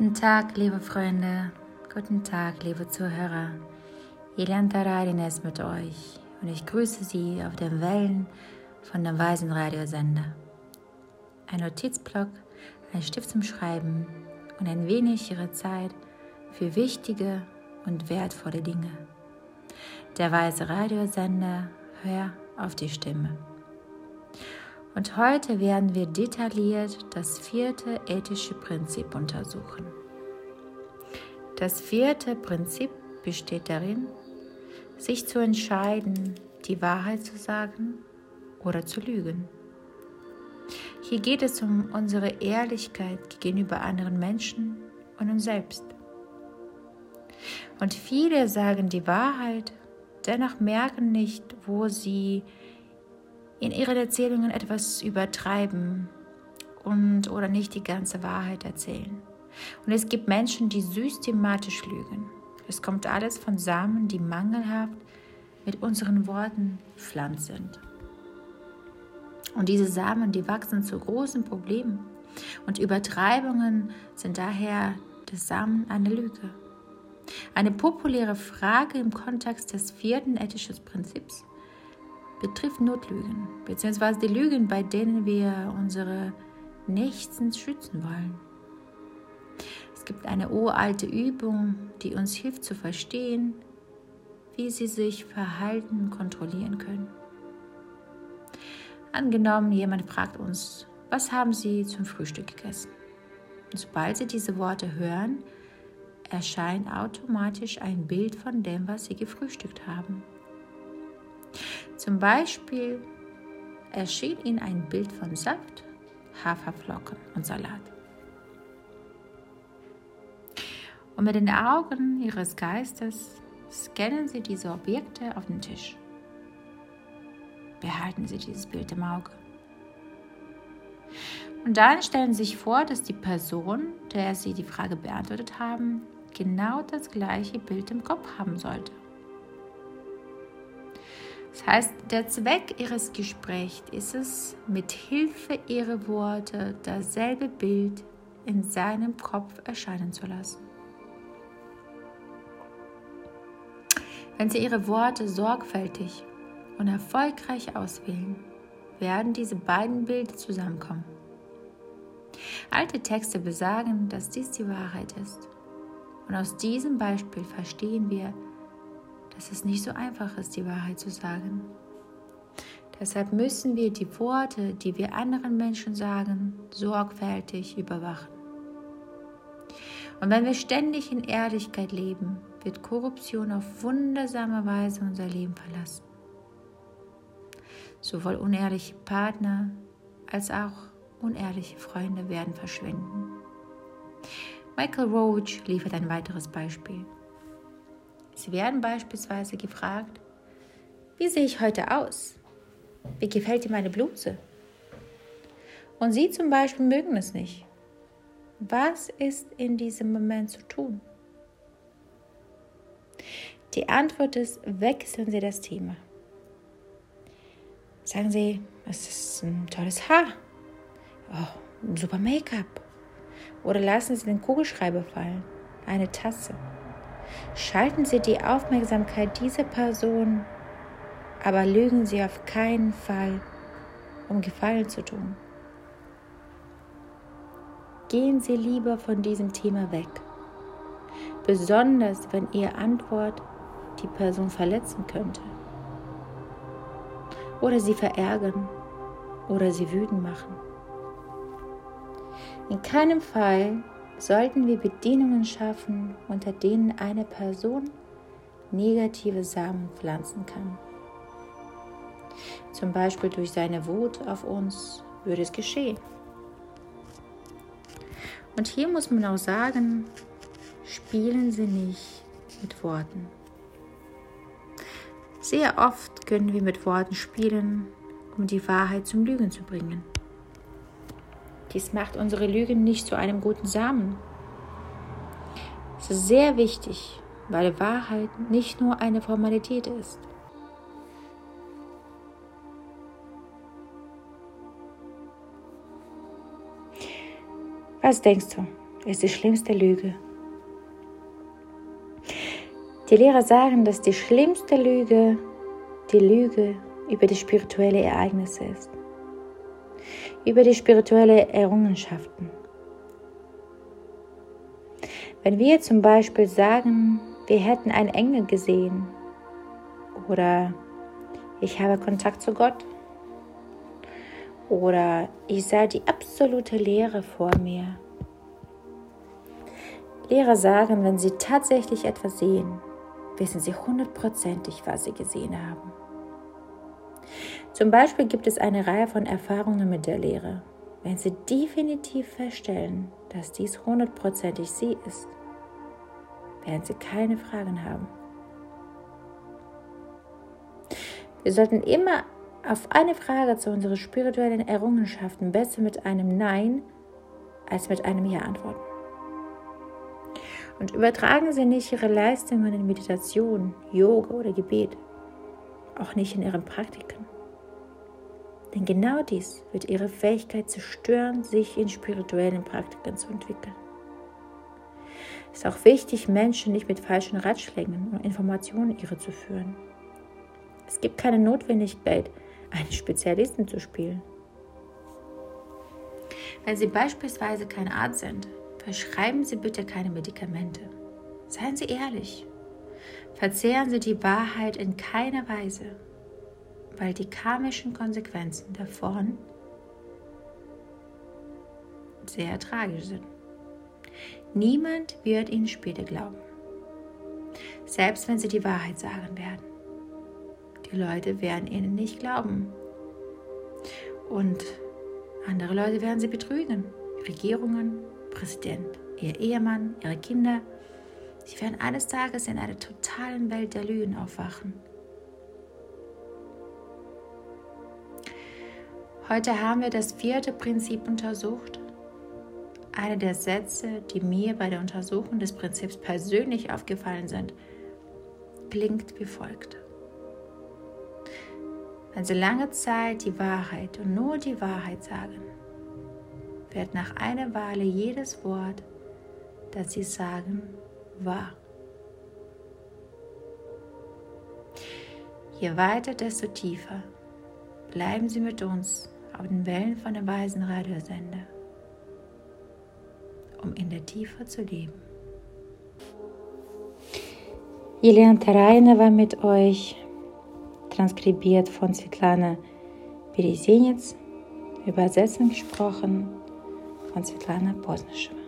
Guten Tag, liebe Freunde. Guten Tag, liebe Zuhörer. Jelanta Radines mit euch und ich grüße Sie auf den Wellen von dem Weisen Radiosender. Ein Notizblock, ein Stift zum Schreiben und ein wenig Ihre Zeit für wichtige und wertvolle Dinge. Der Weise Radiosender, hör auf die Stimme. Und heute werden wir detailliert das vierte ethische Prinzip untersuchen. Das vierte Prinzip besteht darin, sich zu entscheiden, die Wahrheit zu sagen oder zu lügen. Hier geht es um unsere Ehrlichkeit gegenüber anderen Menschen und uns selbst. Und viele sagen die Wahrheit, dennoch merken nicht, wo sie in ihren Erzählungen etwas übertreiben und oder nicht die ganze Wahrheit erzählen. Und es gibt Menschen, die systematisch lügen. Es kommt alles von Samen, die mangelhaft mit unseren Worten pflanzt sind. Und diese Samen, die wachsen zu großen Problemen. Und Übertreibungen sind daher des Samen eine Lüge. Eine populäre Frage im Kontext des vierten ethischen Prinzips betrifft Notlügen, beziehungsweise die Lügen, bei denen wir unsere Nächsten schützen wollen. Es gibt eine uralte Übung, die uns hilft zu verstehen, wie sie sich verhalten kontrollieren können. Angenommen, jemand fragt uns, was haben Sie zum Frühstück gegessen? Und sobald Sie diese Worte hören, erscheint automatisch ein Bild von dem, was Sie gefrühstückt haben. Zum Beispiel erschien ihnen ein Bild von Saft, Haferflocken und Salat. Und mit den Augen ihres Geistes scannen sie diese Objekte auf den Tisch. Behalten Sie dieses Bild im Auge. Und dann stellen Sie sich vor, dass die Person, der Sie die Frage beantwortet haben, genau das gleiche Bild im Kopf haben sollte. Das heißt, der Zweck ihres Gesprächs ist es, mit Hilfe ihrer Worte dasselbe Bild in seinem Kopf erscheinen zu lassen. Wenn Sie Ihre Worte sorgfältig und erfolgreich auswählen, werden diese beiden Bilder zusammenkommen. Alte Texte besagen, dass dies die Wahrheit ist. Und aus diesem Beispiel verstehen wir, dass es nicht so einfach ist, die Wahrheit zu sagen. Deshalb müssen wir die Worte, die wir anderen Menschen sagen, sorgfältig überwachen. Und wenn wir ständig in Ehrlichkeit leben, wird Korruption auf wundersame Weise unser Leben verlassen. Sowohl unehrliche Partner als auch unehrliche Freunde werden verschwinden. Michael Roach liefert ein weiteres Beispiel. Sie werden beispielsweise gefragt, wie sehe ich heute aus? Wie gefällt dir meine Bluse? Und Sie zum Beispiel mögen es nicht. Was ist in diesem Moment zu tun? Die Antwort ist, wechseln Sie das Thema. Sagen Sie, es ist ein tolles Haar. Oh, ein super Make-up. Oder lassen Sie den Kugelschreiber fallen. Eine Tasse. Schalten Sie die Aufmerksamkeit dieser Person, aber lügen Sie auf keinen Fall, um Gefallen zu tun. Gehen Sie lieber von diesem Thema weg, besonders wenn Ihre Antwort die Person verletzen könnte oder sie verärgern oder sie wütend machen. In keinem Fall sollten wir Bedingungen schaffen, unter denen eine Person negative Samen pflanzen kann. Zum Beispiel durch seine Wut auf uns würde es geschehen. Und hier muss man auch sagen, spielen Sie nicht mit Worten. Sehr oft können wir mit Worten spielen, um die Wahrheit zum Lügen zu bringen. Dies macht unsere Lügen nicht zu einem guten Samen. Es ist sehr wichtig, weil Wahrheit nicht nur eine Formalität ist. Was denkst du? ist die schlimmste Lüge. Die Lehrer sagen, dass die schlimmste Lüge die Lüge über die spirituelle Ereignisse ist, über die spirituelle Errungenschaften. Wenn wir zum Beispiel sagen, wir hätten einen Engel gesehen oder ich habe Kontakt zu Gott oder ich sah die absolute Leere vor mir. Lehrer sagen, wenn sie tatsächlich etwas sehen, wissen sie hundertprozentig, was sie gesehen haben. Zum Beispiel gibt es eine Reihe von Erfahrungen mit der Lehre. Wenn Sie definitiv feststellen, dass dies hundertprozentig Sie ist, werden Sie keine Fragen haben. Wir sollten immer auf eine Frage zu unseren spirituellen Errungenschaften besser mit einem Nein als mit einem Ja antworten. Und übertragen Sie nicht Ihre Leistungen in Meditation, Yoga oder Gebet, auch nicht in Ihren Praktiken. Denn genau dies wird ihre Fähigkeit zerstören, sich in spirituellen Praktiken zu entwickeln. Es ist auch wichtig, Menschen nicht mit falschen Ratschlägen und Informationen irre zu führen. Es gibt keine Notwendigkeit, einen Spezialisten zu spielen. Wenn Sie beispielsweise kein Arzt sind, verschreiben Sie bitte keine Medikamente. Seien Sie ehrlich. Verzehren Sie die Wahrheit in keiner Weise weil die karmischen Konsequenzen davon sehr tragisch sind. Niemand wird ihnen später glauben, selbst wenn sie die Wahrheit sagen werden. Die Leute werden ihnen nicht glauben. Und andere Leute werden sie betrügen. Regierungen, Präsident, ihr Ehemann, ihre Kinder. Sie werden eines Tages in einer totalen Welt der Lügen aufwachen Heute haben wir das vierte Prinzip untersucht. Eine der Sätze, die mir bei der Untersuchung des Prinzips persönlich aufgefallen sind, klingt wie folgt. Wenn Sie lange Zeit die Wahrheit und nur die Wahrheit sagen, wird nach einer Weile jedes Wort, das Sie sagen, wahr. Je weiter, desto tiefer. Bleiben Sie mit uns auf den Wellen von dem weisen Radiosender, um in der Tiefe zu leben. Jelena Tarajna war mit euch, transkribiert von Svetlana Beresenitz, Übersetzung gesprochen von Svetlana Bosnischewa.